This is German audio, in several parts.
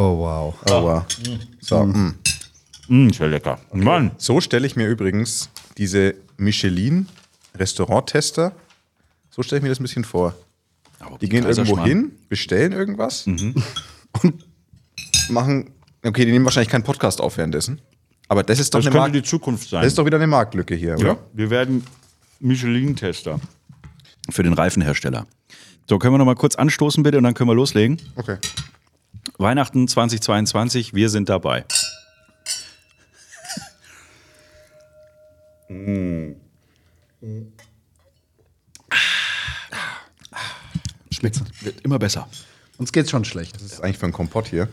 Oh, wow. Oh, wow. So, mm. Mm, sehr lecker. Mann. so stelle ich mir übrigens diese Michelin-Restaurant-Tester, so stelle ich mir das ein bisschen vor. Aber Die gehen irgendwo hin, bestellen irgendwas Mhm. und machen. Okay, die nehmen wahrscheinlich keinen Podcast auf währenddessen. Aber das ist doch, Das eine, könnte Markt, die Zukunft sein. das ist doch wieder eine Marktlücke hier, oder? ja, wir werden Michelin-Tester. Für den Reifenhersteller. So, können wir noch mal kurz anstoßen, bitte, und dann können wir loslegen. Okay. Weihnachten 2022, wir sind dabei. Schmeckt wird immer besser. Uns geht's schon schlecht. Das ist eigentlich für einen Kompott hier.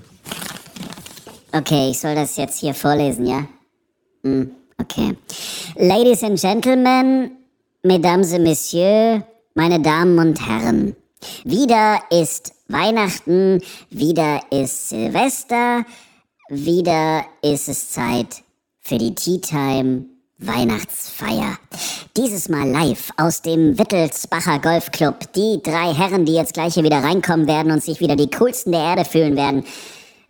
Okay, ich soll das jetzt hier vorlesen, ja? Hm, okay. Ladies and Gentlemen, Mesdames et Messieurs, meine Damen und Herren. Wieder ist Weihnachten, wieder ist Silvester, wieder ist es Zeit für die Tea Time Weihnachtsfeier. Dieses Mal live aus dem Wittelsbacher Golfclub. Die drei Herren, die jetzt gleich hier wieder reinkommen werden und sich wieder die coolsten der Erde fühlen werden,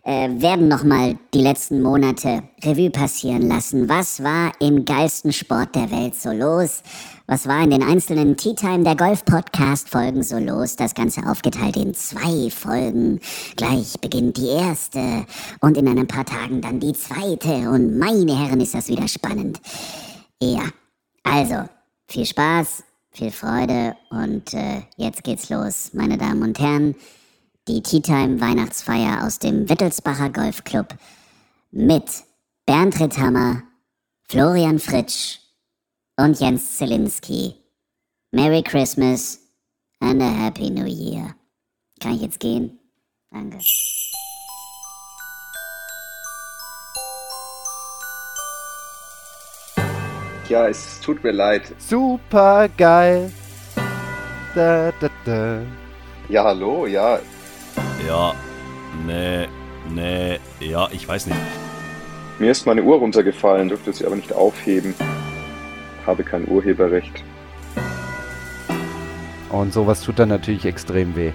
äh, werden nochmal die letzten Monate Revue passieren lassen. Was war im geilsten Sport der Welt so los? Was war in den einzelnen Tea Time der Golf Podcast Folgen so los? Das Ganze aufgeteilt in zwei Folgen. Gleich beginnt die erste und in ein paar Tagen dann die zweite. Und meine Herren, ist das wieder spannend. Ja, also viel Spaß, viel Freude und äh, jetzt geht's los, meine Damen und Herren die Tea Time Weihnachtsfeier aus dem Wittelsbacher Golfclub mit Bernd Ritthammer, Florian Fritsch und Jens Zielinski. Merry Christmas and a Happy New Year. Kann ich jetzt gehen? Danke. Ja, es tut mir leid. Super geil. Da, da, da. Ja, hallo, ja. Ja, nee, nee, ja, ich weiß nicht. Mir ist meine Uhr runtergefallen, dürfte sie aber nicht aufheben. Habe kein Urheberrecht. Und sowas tut dann natürlich extrem weh.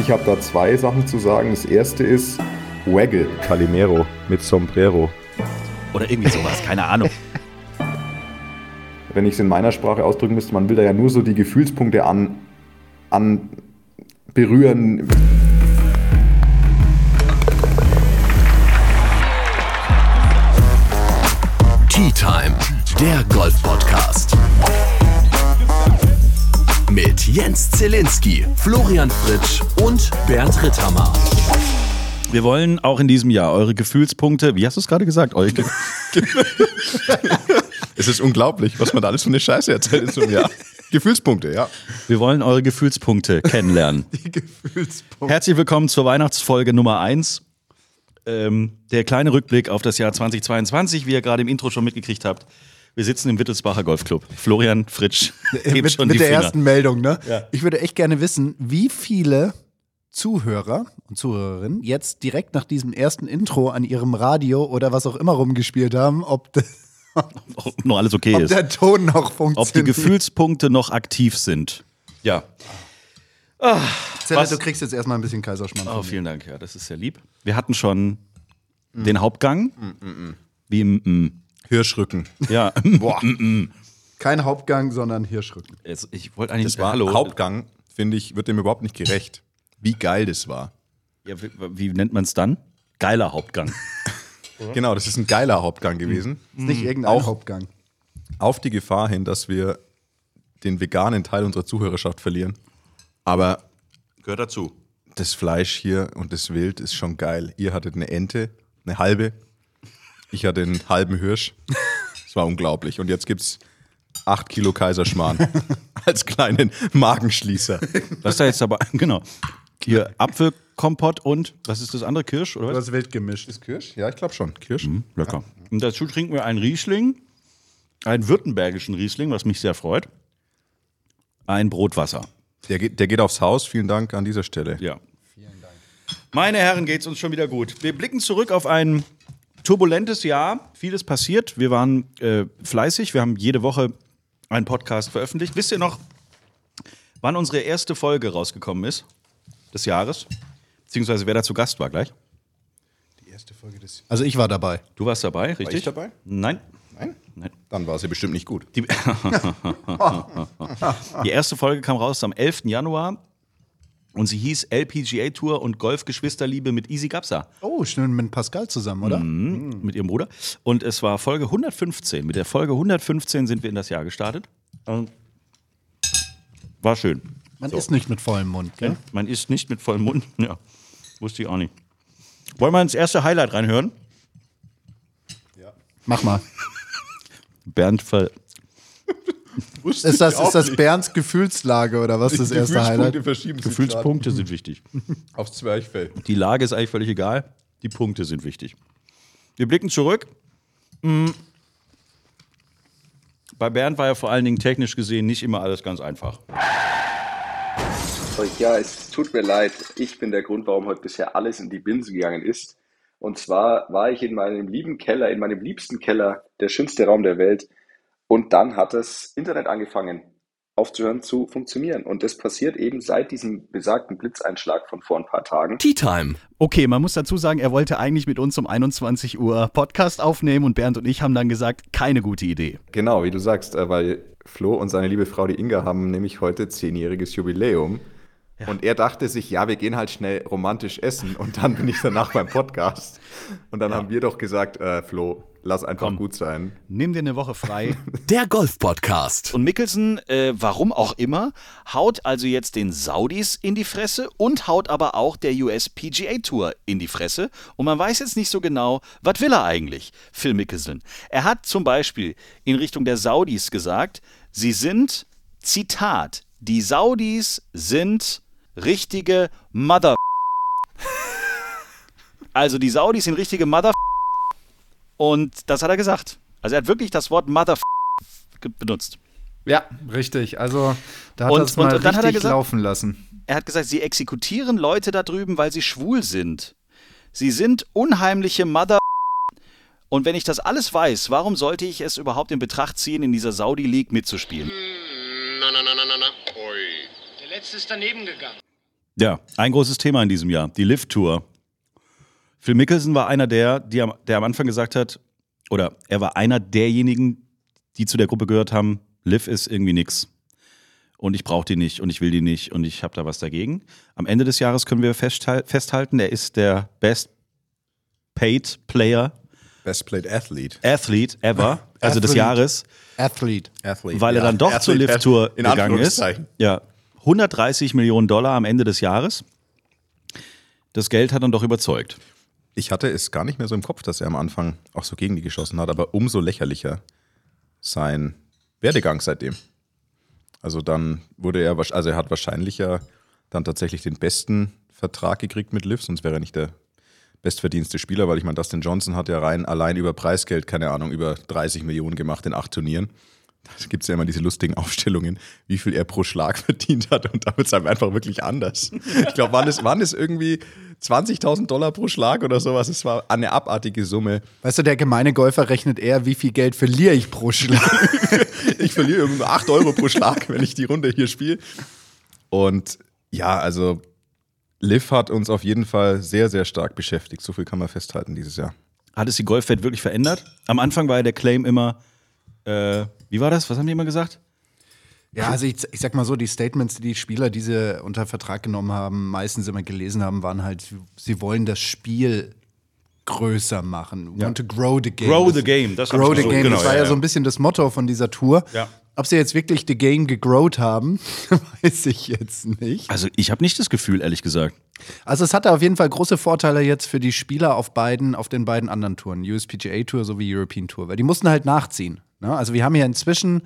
Ich habe da zwei Sachen zu sagen. Das erste ist Waggle Calimero mit Sombrero. Oder irgendwie sowas, keine Ahnung. Wenn ich es in meiner Sprache ausdrücken müsste, man will da ja nur so die Gefühlspunkte an, an berühren. Tea Time, der Golf-Podcast. Mit Jens Zielinski, Florian Fritsch und Bernd Ritthammer. Wir wollen auch in diesem Jahr eure Gefühlspunkte, wie hast du es gerade gesagt? Eure Ge Es ist unglaublich, was man da alles für eine Scheiße erzählt in so einem Jahr. Gefühlspunkte, ja. Wir wollen eure Gefühlspunkte kennenlernen. Die Gefühlspunkte. Herzlich willkommen zur Weihnachtsfolge Nummer 1. Ähm, der kleine Rückblick auf das Jahr 2022, wie ihr gerade im Intro schon mitgekriegt habt. Wir sitzen im Wittelsbacher Golfclub. Florian Fritsch hebt mit schon mit die der Finger. ersten Meldung, ne? Ja. Ich würde echt gerne wissen, wie viele Zuhörer und Zuhörerinnen jetzt direkt nach diesem ersten Intro an ihrem Radio oder was auch immer rumgespielt haben, ob, de, Ob noch alles okay ob ist. der Ton noch funktioniert. Ob die Gefühlspunkte noch aktiv sind. Ja. Zelle, was- du kriegst jetzt erstmal ein bisschen Kaiserschmarrn. Oh, vielen Dank, ja, das ist sehr lieb. Wir hatten schon den Hauptgang. Wie im mm. Hirschrücken. Ja, Boah. Kein Hauptgang, sondern Hirschrücken. Jetzt, ich wollte eigentlich Das war Hallo. Hauptgang, finde ich, wird dem überhaupt nicht gerecht. Wie geil das war. Ja, wie, wie nennt man es dann? Geiler Hauptgang. Genau, das ist ein geiler Hauptgang gewesen. Ist nicht irgendein Auch- Hauptgang. Auf die Gefahr hin, dass wir den veganen Teil unserer Zuhörerschaft verlieren. Aber Gehört dazu. das Fleisch hier und das Wild ist schon geil. Ihr hattet eine Ente, eine halbe. Ich hatte einen halben Hirsch. Das war unglaublich. Und jetzt gibt's acht Kilo Kaiserschmarrn als kleinen Magenschließer. Das ist ja jetzt aber, genau. Hier Apfelkompott und, was ist das andere, Kirsch oder was? hast wild gemischt. Ist Kirsch? Ja, ich glaube schon. Kirsch. Lecker. Und dazu trinken wir einen Riesling, einen württembergischen Riesling, was mich sehr freut. Ein Brotwasser. Der, geht, der geht aufs Haus. Vielen Dank an dieser Stelle. Ja. Meine Herren, geht's uns schon wieder gut. Wir blicken zurück auf ein turbulentes Jahr. Vieles passiert. Wir waren äh, fleißig. Wir haben jede Woche einen Podcast veröffentlicht. Wisst ihr noch, wann unsere erste Folge rausgekommen ist? Des Jahres? Beziehungsweise wer da zu Gast war gleich. Die erste Folge des. Also ich war dabei. Du warst dabei, richtig? ich dabei? Nein. Nein? Nein. Dann war sie bestimmt nicht gut. Die, die erste Folge kam raus am 11. Januar und sie hieß LPGA Tour und Golfgeschwisterliebe mit Easy Gapsa. Oh, schön mit Pascal zusammen, oder? Mhm. mit ihrem Bruder. Und es war Folge 115. Mit der Folge 115 sind wir in das Jahr gestartet. Und war schön. Man ist nicht mit vollem Mund, gell? Ja, man isst nicht mit vollem Mund. Ja, wusste ich auch nicht. Wollen wir ins erste Highlight reinhören? Mach mal. Bernd ver Ist das, ist das Bernds Gefühlslage oder was das erste Highlight? Gefühlspunkte sind wichtig. aufs Zwerchfell. Die Lage ist eigentlich völlig egal. Die Punkte sind wichtig. Wir blicken zurück. Mm. Bei Bernd war ja vor allen Dingen technisch gesehen nicht immer alles ganz einfach. Ja, es tut mir leid. Ich bin der Grund, warum heute bisher alles in die Binsen gegangen ist. Und zwar war ich in meinem lieben Keller, in meinem liebsten Keller, der schönste Raum der Welt. Und dann hat das Internet angefangen aufzuhören zu funktionieren. Und das passiert eben seit diesem besagten Blitzeinschlag von vor ein paar Tagen. Tea Time. Okay, man muss dazu sagen, er wollte eigentlich mit uns um 21 Uhr Podcast aufnehmen und Bernd und ich haben dann gesagt, keine gute Idee. Genau, wie du sagst, äh, weil Flo und seine liebe Frau, die Inga, haben nämlich heute zehnjähriges Jubiläum. Und er dachte sich, ja, wir gehen halt schnell romantisch essen und dann bin ich danach beim Podcast. Und dann haben wir doch gesagt, äh, Flo, lass einfach Komm. gut sein. Nimm dir eine Woche frei. Der Golf Podcast. Und Mickelson, äh, warum auch immer, haut also jetzt den Saudis in die Fresse und haut aber auch der US PGA Tour in die Fresse. Und man weiß jetzt nicht so genau, was will er eigentlich, Phil Mickelson. Er hat zum Beispiel in Richtung der Saudis gesagt, sie sind, Zitat, die Saudis sind richtige Mother. Also die Saudis sind richtige Mother. Und das hat er gesagt. Also er hat wirklich das Wort Mother benutzt. Ja, richtig. Also da hat Und- er es mal und- und dann hat er richtig gesagt- laufen lassen. Er hat gesagt, sie exekutieren Leute da drüben, weil sie schwul sind. Sie sind unheimliche Mother. Und wenn ich das alles weiß, warum sollte ich es überhaupt in Betracht ziehen, in dieser Saudi League mitzuspielen? Der letzte ist daneben gegangen. Ja, ein großes Thema in diesem Jahr, die Lift-Tour. Phil Mickelson war einer der, die am, der am Anfang gesagt hat, oder er war einer derjenigen, die zu der Gruppe gehört haben, Liv ist irgendwie nix. Und ich brauche die nicht und ich will die nicht und ich habe da was dagegen. Am Ende des Jahres können wir festhal- festhalten, er ist der best paid Player, Best Played Athlete. Athlete ever, also des Athlete. Jahres. Athlete. Athlete. weil er dann doch zur Athlete Lift-Tour in gegangen ist. Ja, 130 Millionen Dollar am Ende des Jahres. Das Geld hat dann doch überzeugt. Ich hatte es gar nicht mehr so im Kopf, dass er am Anfang auch so gegen die geschossen hat, aber umso lächerlicher sein Werdegang seitdem. Also dann wurde er, also er hat wahrscheinlich ja dann tatsächlich den besten Vertrag gekriegt mit Liv, sonst wäre er nicht der bestverdienste Spieler, weil ich meine, Dustin Johnson hat ja rein allein über Preisgeld, keine Ahnung, über 30 Millionen gemacht in acht Turnieren. Da gibt es ja immer diese lustigen Aufstellungen, wie viel er pro Schlag verdient hat und da wird es einfach wirklich anders. Ich glaube, waren es, waren es irgendwie 20.000 Dollar pro Schlag oder sowas? Es war eine abartige Summe. Weißt du, der gemeine Golfer rechnet eher, wie viel Geld verliere ich pro Schlag. Ich verliere irgendwie 8 Euro pro Schlag, wenn ich die Runde hier spiele. Und ja, also Liv hat uns auf jeden Fall sehr, sehr stark beschäftigt. So viel kann man festhalten dieses Jahr. Hat es die Golfwelt wirklich verändert? Am Anfang war ja der Claim immer, äh, wie war das? Was haben die immer gesagt? Ja, also ich, ich sag mal so, die Statements, die die Spieler, die sie unter Vertrag genommen haben, meistens immer gelesen haben, waren halt, sie wollen das Spiel größer machen. Want to grow the game. Grow Das- the game, das grow the so- game. genau, das war ja, ja, ja. so ein bisschen das Motto von dieser Tour. Ja. Ob sie jetzt wirklich the game gegrowt haben, weiß ich jetzt nicht. Also ich habe nicht das Gefühl, ehrlich gesagt. Also es hatte auf jeden Fall große Vorteile jetzt für die Spieler auf beiden, auf den beiden anderen Touren, USPGA Tour sowie European Tour, weil die mussten halt nachziehen. Ne? Also wir haben ja inzwischen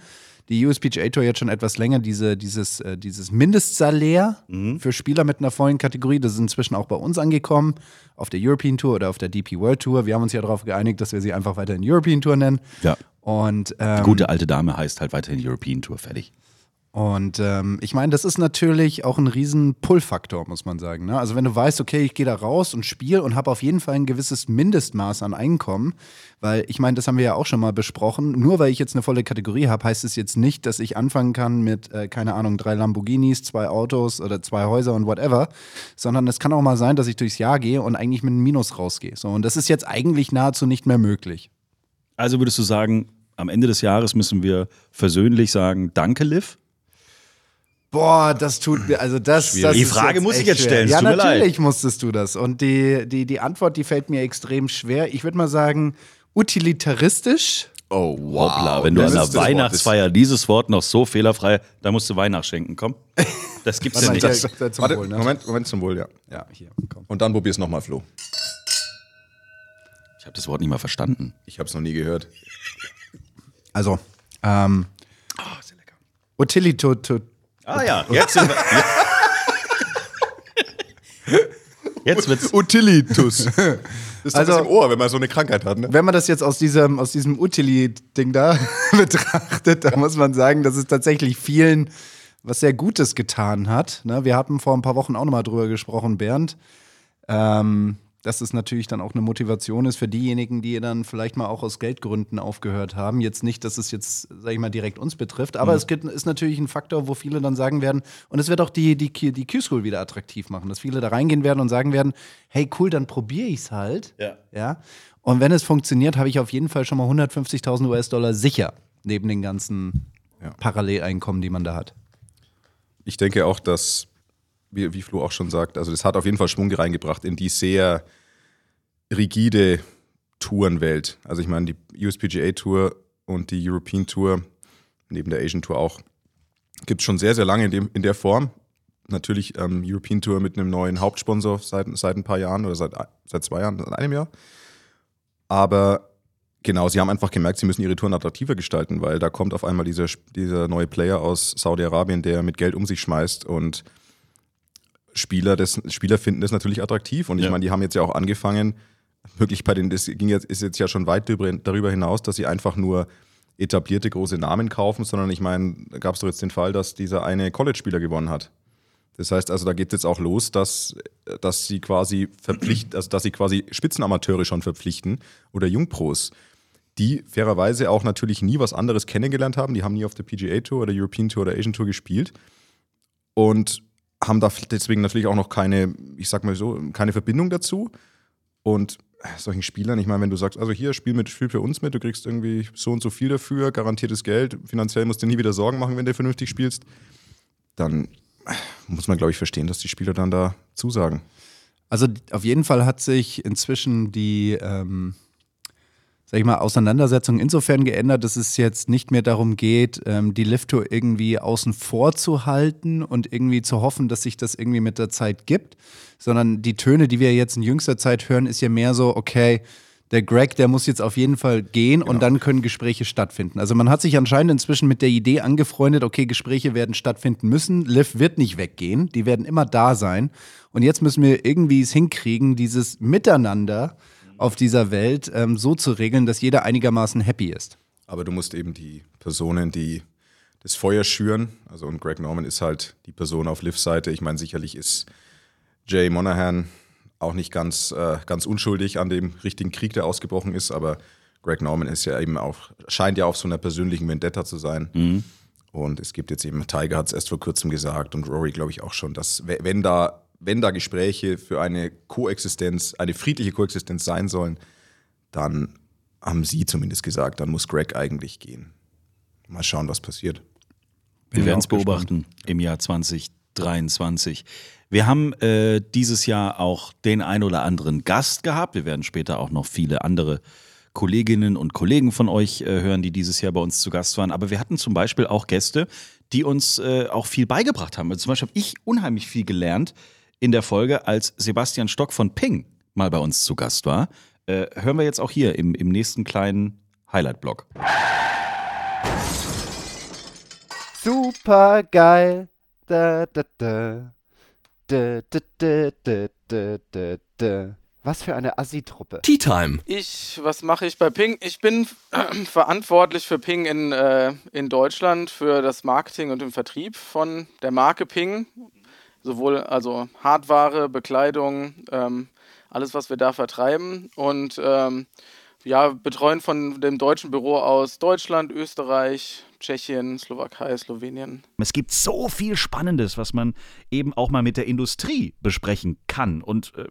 die USPGA Tour jetzt schon etwas länger diese, dieses, äh, dieses Mindestsalär für Spieler mit einer vollen Kategorie. Das ist inzwischen auch bei uns angekommen, auf der European Tour oder auf der DP World Tour. Wir haben uns ja darauf geeinigt, dass wir sie einfach weiterhin European Tour nennen. Ja. Und ähm, Gute alte Dame heißt halt weiterhin European Tour, fertig. Und ähm, ich meine, das ist natürlich auch ein riesen Pull-Faktor, muss man sagen. Ne? Also wenn du weißt, okay, ich gehe da raus und spiele und habe auf jeden Fall ein gewisses Mindestmaß an Einkommen, weil ich meine, das haben wir ja auch schon mal besprochen, nur weil ich jetzt eine volle Kategorie habe, heißt es jetzt nicht, dass ich anfangen kann mit, äh, keine Ahnung, drei Lamborghinis, zwei Autos oder zwei Häuser und whatever, sondern es kann auch mal sein, dass ich durchs Jahr gehe und eigentlich mit einem Minus rausgehe. So, und das ist jetzt eigentlich nahezu nicht mehr möglich. Also würdest du sagen, am Ende des Jahres müssen wir versöhnlich sagen, danke, Liv? Boah, das tut mir, also das. Schwierig. das Die ist Frage muss ich jetzt stellen, es Ja, mir leid. natürlich musstest du das. Und die, die, die Antwort, die fällt mir extrem schwer. Ich würde mal sagen, utilitaristisch. Oh, wow. Hoppla, wenn du Das an der das Wort. Weihnachtsfeier dieses Wort noch so fehlerfrei, da musst du Wein nachschenken, komm. Das gibt's ja nicht. hier, Das, zum warte, Wohl, ne? Moment, Moment zum Wohl, ja. Ja, hier, komm. Und dann probier's nochmal, Flo. Ich habe das Wort nicht mal verstanden. Ich hab's noch nie gehört. Also, ähm. Oh, Utilito, to, Ah ja, jetzt sind wir. Jetzt wird's. Utilitus. Das ist Also- also, im Ohr, wenn man so eine Krankheit hat, ne? wenn man das jetzt aus diesem, aus diesem Utili-Ding da betrachtet, dann muss man sagen, dass es tatsächlich vielen was sehr Gutes getan hat. Ne? Wir hatten vor ein paar Wochen auch nochmal drüber gesprochen, Bernd. Ähm, dass es natürlich dann auch eine Motivation ist für diejenigen, die dann vielleicht mal auch aus Geldgründen aufgehört haben. Jetzt nicht, dass es jetzt, sag ich mal, direkt uns betrifft, aber es gibt, ist natürlich ein Faktor, wo viele dann sagen werden, und es wird auch die, die, die Q-School wieder attraktiv machen, dass viele da reingehen werden und sagen werden, hey cool, dann probiere ich es halt. Ja. ja. Und wenn es funktioniert, habe ich auf jeden Fall schon mal 150.000 US-Dollar sicher, neben den ganzen Ja. Paralleleinkommen, die man da hat. Ich denke auch, dass, wie, wie Flo auch schon sagt, also das hat auf jeden Fall Schwung reingebracht in die sehr rigide Tourenwelt. Also ich meine, die USPGA Tour und die European Tour, neben der Asian Tour auch, gibt es schon sehr, sehr lange in, dem, in der Form. Natürlich ähm, European Tour mit einem neuen Hauptsponsor seit, seit ein paar Jahren oder seit, seit zwei Jahren, seit einem Jahr. Aber genau, sie haben einfach gemerkt, sie müssen ihre Touren attraktiver gestalten, weil da kommt auf einmal dieser, dieser neue Player aus Saudi-Arabien, der mit Geld um sich schmeißt und Spieler, das, Spieler finden das natürlich attraktiv. Und ich Ja. meine, die haben jetzt ja auch angefangen, wirklich bei den, das ging jetzt, ist jetzt ja schon weit darüber, hinaus, dass sie einfach nur etablierte große Namen kaufen, sondern ich meine, da gab es doch jetzt den Fall, dass dieser eine College-Spieler gewonnen hat. Das heißt also, da geht es jetzt auch los, dass, dass sie quasi verpflichten, also dass sie quasi Spitzenamateure schon verpflichten oder Jungpros, die fairerweise auch natürlich nie was anderes kennengelernt haben. Die haben nie auf der PGA Tour oder European Tour oder Asian Tour gespielt und haben da deswegen natürlich auch noch keine, ich sag mal so, keine Verbindung dazu. Und solchen Spielern, ich meine, wenn du sagst, also hier, spiel, mit, spiel für uns mit, du kriegst irgendwie so und so viel dafür, garantiertes Geld, finanziell musst du nie wieder Sorgen machen, wenn du vernünftig spielst, dann muss man, glaube ich, verstehen, dass die Spieler dann da zusagen. Also auf jeden Fall hat sich inzwischen die, ähm, sag ich mal, Auseinandersetzung insofern geändert, dass es jetzt nicht mehr darum geht, ähm, die Lift-Tour irgendwie außen vor zu halten und irgendwie zu hoffen, dass sich das irgendwie mit der Zeit gibt, sondern die Töne, die wir jetzt in jüngster Zeit hören, ist ja mehr so, okay, der Greg, der muss jetzt auf jeden Fall gehen und dann können Gespräche stattfinden. Also man hat sich anscheinend inzwischen mit der Idee angefreundet, okay, Gespräche werden stattfinden müssen. Liv wird nicht weggehen, die werden immer da sein. Und jetzt müssen wir irgendwie es hinkriegen, dieses Miteinander auf dieser Welt ähm, so zu regeln, dass jeder einigermaßen happy ist. Aber du musst eben die Personen, die das Feuer schüren, also und Greg Norman ist halt die Person auf Livs Seite. Ich meine, sicherlich ist Jay Monahan auch nicht ganz, äh, ganz unschuldig an dem richtigen Krieg, der ausgebrochen ist, aber Greg Norman ist ja eben auch, scheint ja auf so einer persönlichen Vendetta zu sein. Und es gibt jetzt eben, Tiger hat es erst vor kurzem gesagt und Rory, glaube ich, auch schon, dass we- wenn da, wenn da Gespräche für eine Koexistenz, eine friedliche Koexistenz sein sollen, dann haben sie zumindest gesagt, dann muss Greg eigentlich gehen. Mal schauen, was passiert. Wir werden es auch gespannt. beobachten im Jahr 2023. Wir haben äh, dieses Jahr auch den ein oder anderen Gast gehabt. Wir werden später auch noch viele andere Kolleginnen und Kollegen von euch äh, hören, die dieses Jahr bei uns zu Gast waren. Aber wir hatten zum Beispiel auch Gäste, die uns äh, auch viel beigebracht haben. Also zum Beispiel habe ich unheimlich viel gelernt in der Folge, als Sebastian Stock von Ping mal bei uns zu Gast war. Äh, hören wir jetzt auch hier im, im nächsten kleinen Highlight-Blog. Super geil. Da, da, da. Da, da, da, da, da, da, da. Was für eine Assi-Truppe. Tea Time. Ich, was mache ich bei Ping? Ich bin verantwortlich für Ping in, äh, in Deutschland, für das Marketing und den Vertrieb von der Marke Ping. Sowohl also Hardware, Bekleidung, ähm, alles, was wir da vertreiben. Und ähm, ja, betreuen von dem deutschen Büro aus Deutschland, Österreich, Tschechien, Slowakei, Slowenien. Es gibt so viel Spannendes, was man eben auch mal mit der Industrie besprechen kann. Und äh,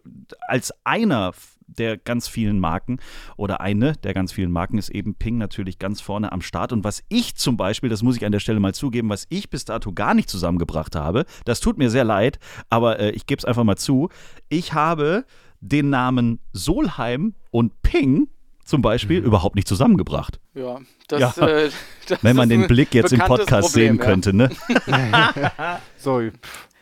als einer der ganz vielen Marken oder eine der ganz vielen Marken ist eben Ping natürlich ganz vorne am Start. Und was ich zum Beispiel, das muss ich an der Stelle mal zugeben, was ich bis dato gar nicht zusammengebracht habe, das tut mir sehr leid, aber äh, ich gebe es einfach mal zu. Ich habe den Namen Solheim und Ping zum Beispiel Mhm. überhaupt nicht zusammengebracht. Ja, das, Ja. äh, das Wenn man den Blick jetzt im Podcast Problem, sehen ja. könnte, ne? So,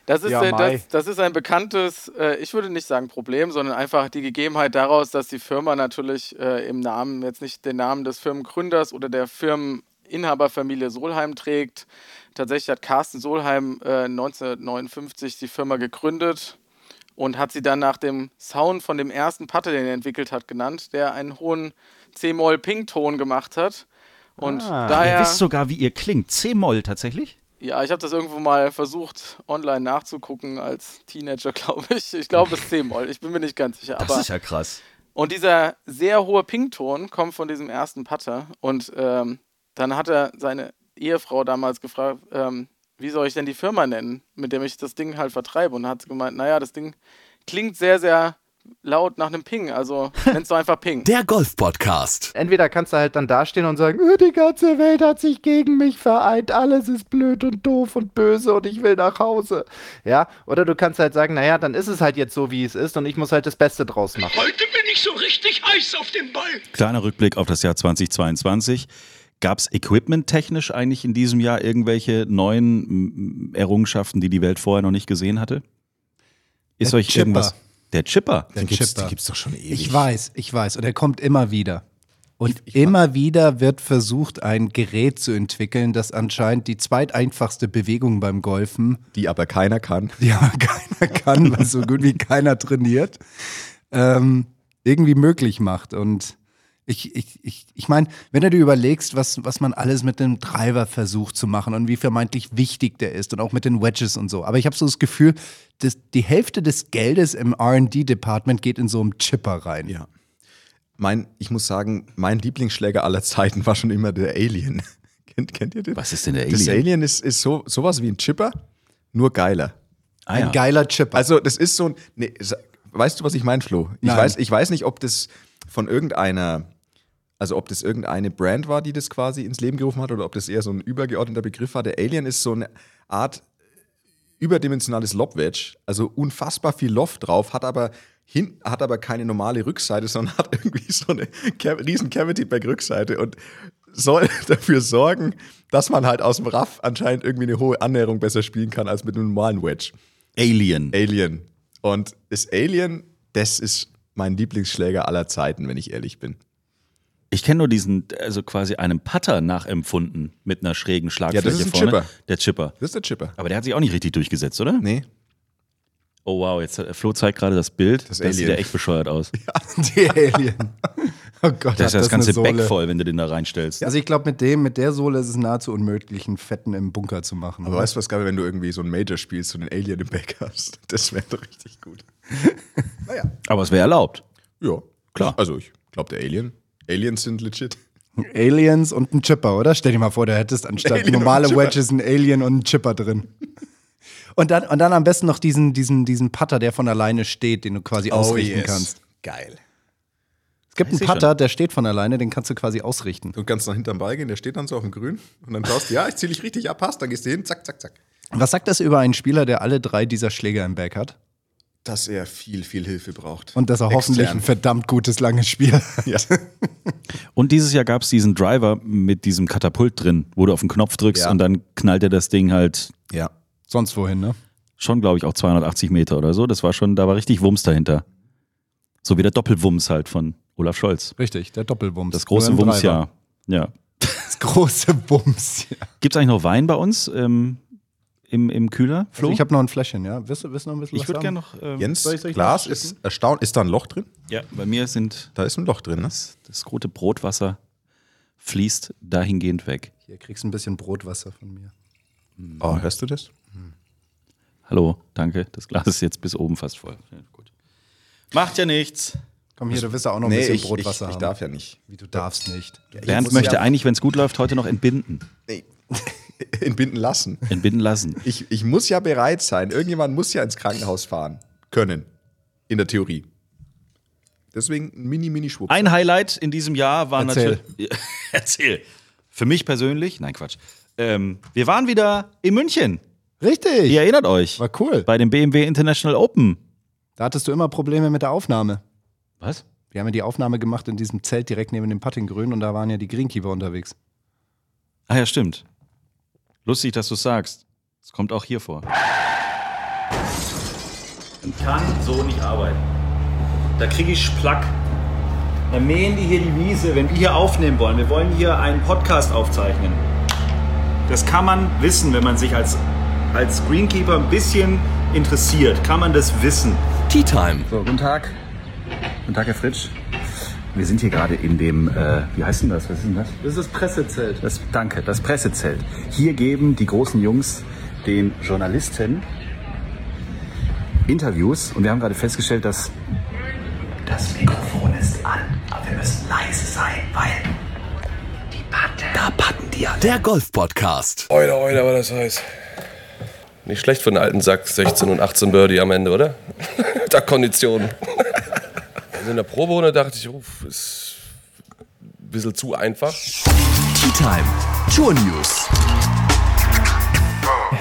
Das ist, Ja, das, das ist ein bekanntes, äh, ich würde nicht sagen Problem, sondern einfach die Gegebenheit daraus, dass die Firma natürlich äh, im Namen, jetzt nicht den Namen des Firmengründers oder der Firmeninhaberfamilie Solheim trägt. Tatsächlich hat Carsten Solheim äh, 1959 die Firma gegründet und hat sie dann nach dem Sound von dem ersten Putter, den er entwickelt hat, genannt, der einen hohen C-Moll-Ping-Ton gemacht hat. Und Ihr daher. wisst sogar, wie ihr klingt. C-Moll tatsächlich? Ja, ich habe das irgendwo mal versucht, online nachzugucken als Teenager, glaube ich. Ich glaube, es ist C-Moll. Ich bin mir nicht ganz sicher. Das aber ist ja krass. und dieser sehr hohe Ping-Ton kommt von diesem ersten Putter. Und ähm, dann hat er seine Ehefrau damals gefragt, ähm, wie soll ich denn die Firma nennen, mit dem ich das Ding halt vertreibe. Und hat gemeint, naja, das Ding klingt sehr, sehr laut nach einem Ping. Also nennst du einfach Ping. Der Golf-Podcast. Entweder kannst du halt dann dastehen und sagen, "Äh, die ganze Welt hat sich gegen mich vereint, alles ist blöd und doof und böse und ich will nach Hause. Ja, oder du kannst halt sagen, naja, dann ist es halt jetzt so, wie es ist und ich muss halt das Beste draus machen. Heute bin ich so richtig heiß auf den Ball. Kleiner Rückblick auf das Jahr 2022. Gab es equipment-technisch eigentlich in diesem Jahr irgendwelche neuen Errungenschaften, die die Welt vorher noch nicht gesehen hatte? Ist Der euch Chipper. irgendwas? Der Chipper. Der Den gibt's, Chipper. den gibt's doch schon ewig. Ich weiß, ich weiß. Und er kommt immer wieder. Und immer wieder wird versucht, ein Gerät zu entwickeln, das anscheinend die zweiteinfachste Bewegung beim Golfen, Die aber keiner kann. die aber keiner kann, weil so gut wie keiner trainiert, ähm, irgendwie möglich macht. Und ich, ich, ich, ich meine, wenn du dir überlegst, was, was man alles mit dem Driver versucht zu machen und wie vermeintlich wichtig der ist und auch mit den Wedges und so. Aber ich habe so das Gefühl, dass die Hälfte des Geldes im RD-Department geht in so einem Chipper rein. Ja. Mein, ich muss sagen, mein Lieblingsschläger aller Zeiten war schon immer der Alien. kennt, kennt ihr den? Was ist denn der Das Alien? Alien ist, ist so, sowas wie ein Chipper, nur geiler. Ah, Ein ja. geiler Chipper. Also, das ist so ein. Nee, weißt du, was ich meine, Flo? Ich Nein. weiß, ich weiß nicht, ob das von irgendeiner. Also, ob das irgendeine Brand war, die das quasi ins Leben gerufen hat, oder ob das eher so ein übergeordneter Begriff war. Der Alien ist so eine Art überdimensionales Lob-Wedge, also unfassbar viel Loft drauf, hat aber, hin, hat aber keine normale Rückseite, sondern hat irgendwie so eine riesen Cavity-Back-Rückseite und soll dafür sorgen, dass man halt aus dem Raff anscheinend irgendwie eine hohe Annäherung besser spielen kann als mit einem normalen Wedge. Alien. Alien. Und das Alien, das ist mein Lieblingsschläger aller Zeiten, wenn ich ehrlich bin. Ich kenne nur diesen, also quasi einen Putter nachempfunden mit einer schrägen Schlagfläche Ja, das ist ein vorne. Chipper. Der Chipper. Das ist der Chipper. Aber der hat sich auch nicht richtig durchgesetzt, oder? Nee. Oh wow, jetzt hat, Flo zeigt gerade das Bild. Das, Das sieht ja echt bescheuert aus. Die Alien. Oh Gott, Das ist ja das ganze eine Sohle. Back voll, wenn du den da reinstellst. Also ich glaube, mit dem, mit der Sohle ist es nahezu unmöglich, einen Fetten im Bunker zu machen. Aber weißt du, was geil, wäre, wenn du irgendwie so ein Major spielst und den Alien im Back hast? Das wäre doch richtig gut. Aber es wäre erlaubt. Ja, klar. Also ich glaube, der Alien. Aliens sind legit. Aliens und ein Chipper, oder? Stell dir mal vor, du hättest anstatt Alien normale ein. Wedges ein Alien und einen Chipper drin. Und dann, und dann am besten noch diesen, diesen, diesen Putter, der von alleine steht, den du quasi ausrichten kannst. Geil. Es gibt Ich einen Putter, der steht von alleine, den kannst du quasi ausrichten. Du kannst nach hinterm Ball gehen, der steht dann so auf dem Grün und dann schaust du, ja, ich ziele dich richtig ab, passt, dann gehst du hin, zack, zack, zack. Was sagt das über einen Spieler, der alle drei dieser Schläger im Bag hat? Dass er viel, viel Hilfe braucht. Und dass er hoffentlich ein Extern. verdammt gutes, langes Spiel hat. Ja. Und dieses Jahr gab es diesen Driver mit diesem Katapult drin, wo du auf den Knopf drückst Ja. und dann knallt er das Ding halt ja. Sonst wohin, ne? schon, glaube ich, auch 280 Meter oder so. Das war schon, da war richtig Wumms dahinter. So wie der Doppelwumms halt von Olaf Scholz. Richtig, der Doppelwumms. Das große Wumms-Jahr. Driver. Ja. Das große Wumms. Ja. Gibt es eigentlich noch Wein bei uns? Ähm, im, im Kühler, Flo? Also ich habe noch ein Fläschchen, ja. Willst noch ein bisschen Ich was würde gerne noch. ähm, Jens, Soll ich- soll ich Glas ist erstaunt. Ist da ein Loch drin? ja, bei mir sind Da ist ein Loch drin, ne? das, das rote Brotwasser fließt dahingehend weg. Hier kriegst du ein bisschen Brotwasser von mir. Oh, hörst du das? Hallo, danke. Das Glas ist jetzt bis oben fast voll. Ja, gut. Macht ja nichts. Komm hier, du wirst ja auch noch ein Nee, bisschen ich, ich, Brotwasser ich haben. darf ja nicht. Wie du darfst nicht. Bernd muss möchte ja- eigentlich, wenn es gut läuft, heute noch entbinden. Nee. Entbinden lassen. Entbinden lassen. Ich, ich muss ja bereit sein. Irgendjemand muss ja ins Krankenhaus fahren können. In der Theorie. Deswegen ein Mini-Mini-Schwupp. Ein Highlight in diesem Jahr war Erzähl. natürlich. Erzähl. Für mich persönlich, nein, Quatsch. Ähm, wir waren wieder in München. Richtig. Ihr erinnert euch. War cool. Bei dem BMW International Open. Da hattest du immer Probleme mit der Aufnahme. Was? Wir haben ja die Aufnahme gemacht in diesem Zelt direkt neben dem Puttinggrün und da waren ja die Greenkeeper unterwegs. Ah ja, stimmt. Lustig, dass du sagst. Es kommt auch hier vor. Man kann so nicht arbeiten. Da kriege ich Splack. Da mähen die hier die Wiese, wenn wir hier aufnehmen wollen. Wir wollen hier einen Podcast aufzeichnen. Das kann man wissen, wenn man sich als, als Greenkeeper ein bisschen interessiert. Kann man das wissen. Tea Time. So, guten Tag. Guten Tag, Herr Fritsch. Wir sind hier gerade in dem, äh, wie heißt denn das? Was ist denn das? Das ist das Pressezelt. Das, danke, das Pressezelt. Hier geben die großen Jungs den Journalisten Interviews und wir haben gerade festgestellt, dass das Mikrofon ist an, aber wir müssen leise sein, weil die Patte, da patten die alle. Der Golf-Podcast. Oida, oida, war das heiß. Nicht schlecht für einen alten Sack, 16 und 18 Birdie am Ende, oder? da Konditionen. Also in der Proberunde dachte ich, uff, ist ein bisschen zu einfach. Tea Time. Tour News.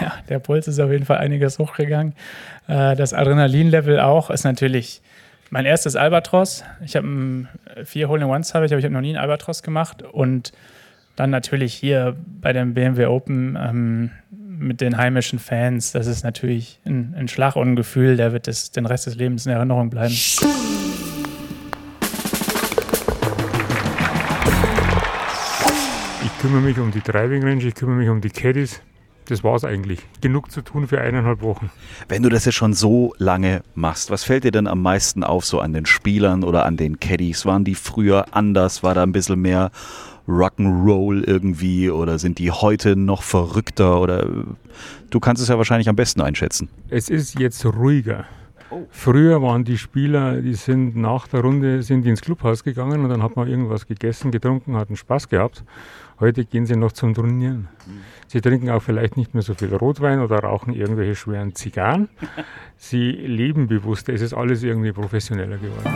Ja, der Puls ist auf jeden Fall einiges hochgegangen. Äh, Das Adrenalinlevel auch ist natürlich mein erstes Albatros. Ich habe vier Hole-in-Ones habe ich, aber ich habe noch nie einen Albatros gemacht. Und dann natürlich hier bei dem BMW Open ähm, mit den heimischen Fans. Das ist natürlich ein, ein Schlag und ein Gefühl, der wird das, den Rest des Lebens in Erinnerung bleiben. Kümmere mich um die Driving Range, ich kümmere mich um die Caddies. Das war's eigentlich. Genug zu tun für eineinhalb Wochen. Wenn du das jetzt schon so lange machst, was fällt dir denn am meisten auf so an den Spielern oder an den Caddies? Waren die früher anders? War da ein bisschen mehr Rock'n'Roll irgendwie oder sind die heute noch verrückter oder du kannst es ja wahrscheinlich am besten einschätzen. Es ist jetzt ruhiger. Früher waren die Spieler, die sind nach der Runde sind die ins Clubhaus gegangen und dann hat man irgendwas gegessen, getrunken, hatten Spaß gehabt. Heute gehen sie noch zum Trainieren. Sie trinken auch vielleicht nicht mehr so viel Rotwein oder rauchen irgendwelche schweren Zigarren. Sie leben bewusster. Es ist alles irgendwie professioneller geworden.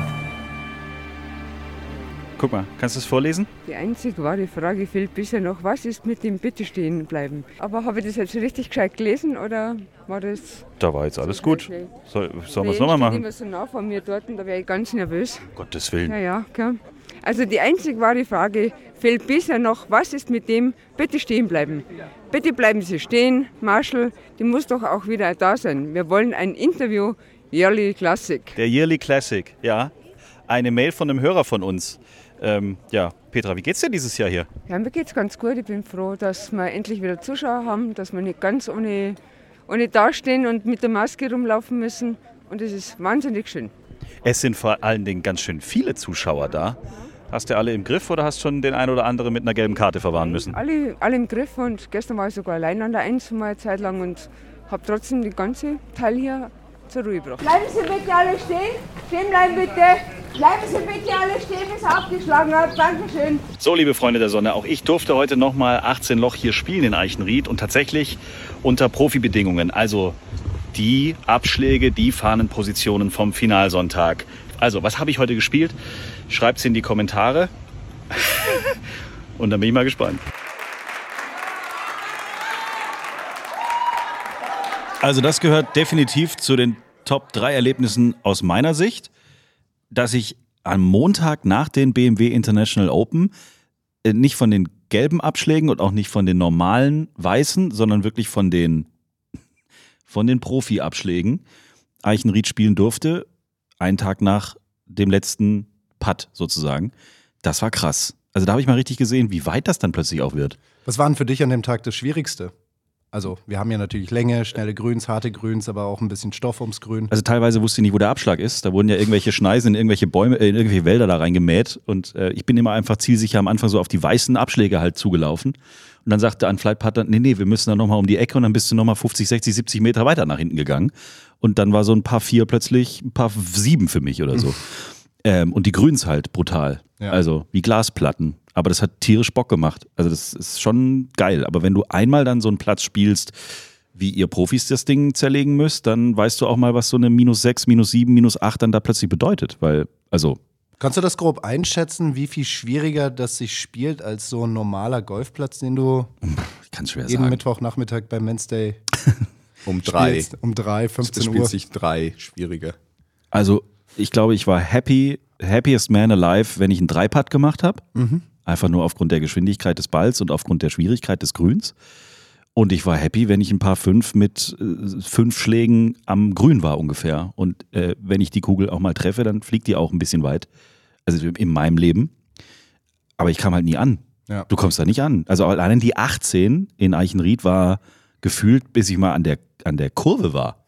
Guck mal, kannst du es vorlesen? Die einzig wahre Frage fehlt bisher noch, was ist mit dem Bitte stehen bleiben? Aber habe ich das jetzt richtig gescheit gelesen oder war das... Da war jetzt alles gut. Soll, soll Der was soll man Jens steht machen? immer so nah vor mir dort und da wäre ich ganz nervös. Gottes Willen. Ja, ja, klar. Also die einzig wahre Frage fehlt bisher noch, was ist mit dem Bitte stehen bleiben? Bitte bleiben Sie stehen, Marshall, die muss doch auch wieder da sein. Wir wollen ein Interview, Yearly Classic. Der Yearly Classic, ja. Eine Mail von einem Hörer von uns. Ähm, ja, Petra, wie geht's dir dieses Jahr hier? Ja, mir geht's ganz gut. Ich bin froh, dass wir endlich wieder Zuschauer haben, dass wir nicht ganz ohne, ohne dastehen und mit der Maske rumlaufen müssen. Und es ist wahnsinnig schön. Es sind vor allen Dingen ganz schön viele Zuschauer da. Hast du alle im Griff oder hast schon den einen oder anderen mit einer gelben Karte verwarnen müssen? Alle, alle im Griff und gestern war ich sogar allein an der Eins mal eine Zeit lang und habe trotzdem die ganze Teil hier zur Ruhe gebracht. Bleiben Sie bitte alle stehen. Stehen bleiben bitte. Bleiben Sie bitte alle stehen, bis er aufgeschlagen hat. Dankeschön. So, liebe Freunde der Sonne, auch ich durfte heute nochmal 18 Loch hier spielen in Eichenried und tatsächlich unter Profibedingungen. Also die Abschläge, die Fahnenpositionen vom Finalsonntag. Also, was habe ich heute gespielt? Schreibt's in die Kommentare. und dann bin ich mal gespannt. Also, das gehört definitiv zu den Top 3 Erlebnissen aus meiner Sicht, dass ich am Montag nach den BMW International Open äh, nicht von den gelben Abschlägen und auch nicht von den normalen weißen, sondern wirklich von den, von den Profi-Abschlägen Eichenried spielen durfte, einen Tag nach dem letzten Putt sozusagen. Das war krass. Also da habe ich mal richtig gesehen, wie weit das dann plötzlich auch wird. Was war denn für dich an dem Tag das Schwierigste? Also wir haben ja natürlich Länge, schnelle Grüns, harte Grüns, aber auch ein bisschen Stoff ums Grün. Also teilweise wusste ich nicht, wo der Abschlag ist. Da wurden ja irgendwelche Schneisen in irgendwelche Bäume, äh, in irgendwelche Wälder da reingemäht. Und äh, ich bin immer einfach zielsicher am Anfang so auf die weißen Abschläge halt zugelaufen. Und dann sagte ein Flightpartner, nee, nee, wir müssen da nochmal um die Ecke und dann bist du nochmal 50, 60, 70 Meter weiter nach hinten gegangen. Und dann war so ein paar vier plötzlich ein paar sieben für mich oder so. ähm, und die Grüns halt brutal. Ja. Also wie Glasplatten. Aber das hat tierisch Bock gemacht. Also das ist schon geil. Aber wenn du einmal dann so einen Platz spielst, wie ihr Profis das Ding zerlegen müsst, dann weißt du auch mal, was so eine minus 6, minus 7, minus 8 dann da plötzlich bedeutet. Weil, also, Kannst du das grob einschätzen, wie viel schwieriger das sich spielt als so ein normaler Golfplatz, den du jeden sagen. Mittwochnachmittag beim Men's Day Um drei. spielst? Um drei, 15 Das spielt Uhr. sich drei schwieriger. Also, ich glaube, ich war happy, happiest man alive, wenn ich einen Dreipad gemacht habe. Mhm. Einfach nur aufgrund der Geschwindigkeit des Balls und aufgrund der Schwierigkeit des Grüns. Und ich war happy, wenn ich ein paar fünf mit äh, fünf Schlägen am Grün war ungefähr. Und äh, wenn ich die Kugel auch mal treffe, dann fliegt die auch ein bisschen weit. Also in meinem Leben. Aber ich kam halt nie an. Ja. Du kommst da nicht an. Also allein die 18 in Eichenried war gefühlt, bis ich mal an der, an der Kurve war.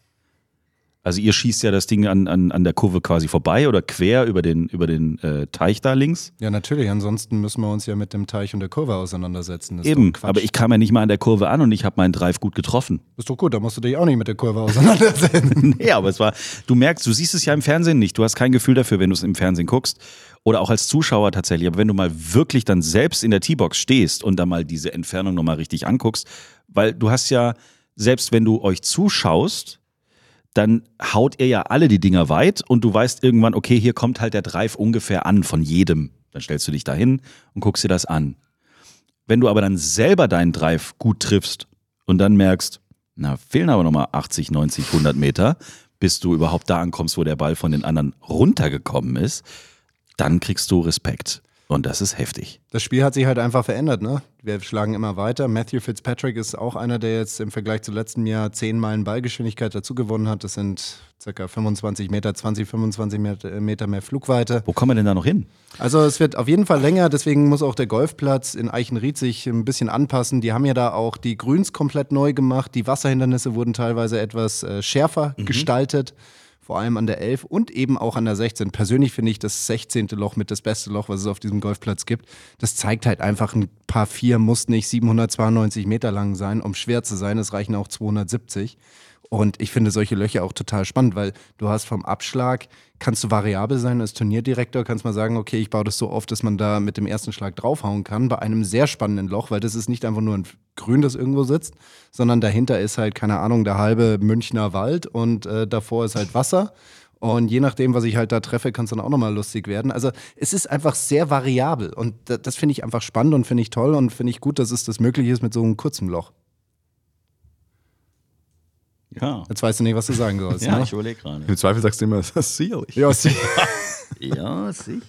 Also ihr schießt ja das Ding an, an, an der Kurve quasi vorbei oder quer über den, über den äh, Teich da links. Ja, natürlich. Ansonsten müssen wir uns ja mit dem Teich und der Kurve auseinandersetzen. Das Eben, aber ich kam ja nicht mal an der Kurve an und ich habe meinen Drive gut getroffen. Ist doch gut, da musst du dich auch nicht mit der Kurve auseinandersetzen. nee, aber es war, du merkst, du siehst es ja im Fernsehen nicht. Du hast kein Gefühl dafür, wenn du es im Fernsehen guckst. Oder auch als Zuschauer tatsächlich. Aber wenn du mal wirklich dann selbst in der T-Box stehst und da mal diese Entfernung nochmal richtig anguckst, weil du hast ja, selbst wenn du euch zuschaust, dann haut ihr ja alle die Dinger weit und du weißt irgendwann, okay, hier kommt halt der Drive ungefähr an von jedem. Dann stellst du dich da hin und guckst dir das an. Wenn du aber dann selber deinen Drive gut triffst und dann merkst, na, fehlen aber nochmal 80, 90, 100 Meter, bis du überhaupt da ankommst, wo der Ball von den anderen runtergekommen ist, dann kriegst du Respekt. Und das ist heftig. Das Spiel hat sich halt einfach verändert, ne? Wir schlagen immer weiter. Matthew Fitzpatrick ist auch einer, der jetzt im Vergleich zu letztem Jahr 10 Meilen Ballgeschwindigkeit dazu gewonnen hat. Das sind circa 25 Meter, 20, 25 Meter- Meter mehr Flugweite. Wo kommen wir denn da noch hin? Also es wird auf jeden Fall länger, deswegen muss auch der Golfplatz in Eichenried sich ein bisschen anpassen. Die haben ja da auch die Grüns komplett neu gemacht. Die Wasserhindernisse wurden teilweise etwas äh, schärfer gestaltet. Vor allem an der 11 und eben auch an der 16. Persönlich finde ich das 16. Loch mit das beste Loch, was es auf diesem Golfplatz gibt. Das zeigt halt einfach, ein paar vier muss nicht 792 Meter lang sein, um schwer zu sein. Es reichen auch 270. Und ich finde solche Löcher auch total spannend, weil du hast vom Abschlag, kannst du variabel sein als Turnierdirektor, kannst mal sagen, okay, ich baue das so auf, dass man da mit dem ersten Schlag draufhauen kann, bei einem sehr spannenden Loch, weil das ist nicht einfach nur ein Grün, das irgendwo sitzt, sondern dahinter ist halt, keine Ahnung, der halbe Münchner Wald und äh, davor ist halt Wasser. Und je nachdem, was ich halt da treffe, kann es dann auch nochmal lustig werden. Also es ist einfach sehr variabel und da- das finde ich einfach spannend und finde ich toll und finde ich gut, dass es das möglich ist mit so einem kurzen Loch. Ja. Jetzt weißt du nicht, was du sagen sollst. Ja, ne? ich überlege gerade. Im Zweifel sagst du immer, das ist sicherlich. Ja, sicher. ja, sicher.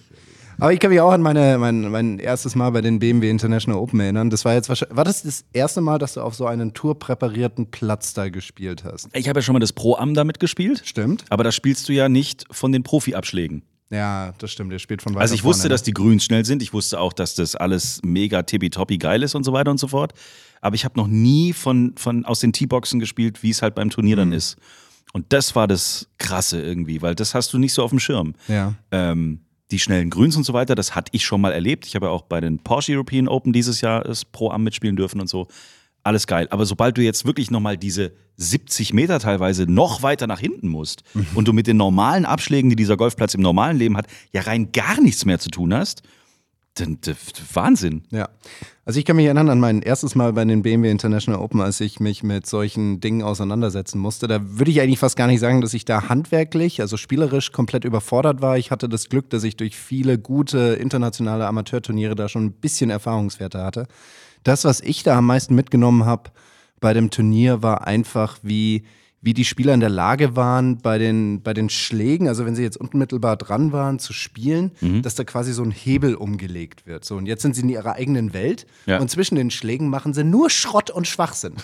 Aber ich kann mich auch an meine, mein, mein erstes Mal bei den BMW International Open erinnern. Das war jetzt wahrscheinlich, war das das erste Mal, dass du auf so einen tourpräparierten Platz da gespielt hast? Ich habe ja schon mal das Pro-Am damit gespielt. Stimmt. Aber da spielst du ja nicht von den Profi-Abschlägen. Ja, das stimmt. Der spielt von weiter Also ich wusste, vorne, dass die Grüns schnell sind. Ich wusste auch, dass das alles mega tippitoppi geil ist und so weiter und so fort. Aber ich habe noch nie von, von aus den T-Boxen gespielt, wie es halt beim Turnier Mhm. dann ist. Und das war das Krasse irgendwie, weil das hast du nicht so auf dem Schirm. Ja. Ähm, die schnellen Grüns und so weiter, das hatte ich schon mal erlebt. Ich habe ja auch bei den Porsche European Open dieses Jahr das Pro-Am mitspielen dürfen und so. Alles geil. Aber sobald du jetzt wirklich nochmal diese 70 Meter teilweise noch weiter nach hinten musst und du mit den normalen Abschlägen, die dieser Golfplatz im normalen Leben hat, ja rein gar nichts mehr zu tun hast, dann, dann Wahnsinn. Ja. Also ich kann mich erinnern an mein erstes Mal bei den BMW International Open, als ich mich mit solchen Dingen auseinandersetzen musste. Da würde ich eigentlich fast gar nicht sagen, dass ich da handwerklich, also spielerisch komplett überfordert war. Ich hatte das Glück, dass ich durch viele gute internationale Amateurturniere da schon ein bisschen Erfahrungswerte hatte. Das, was ich da am meisten mitgenommen habe bei dem Turnier, war einfach, wie, wie die Spieler in der Lage waren, bei den, bei den Schlägen, also wenn sie jetzt unmittelbar dran waren, zu spielen, Mhm. dass da quasi so ein Hebel umgelegt wird. So, und jetzt sind sie in ihrer eigenen Welt Ja. und zwischen den Schlägen machen sie nur Schrott und Schwachsinn.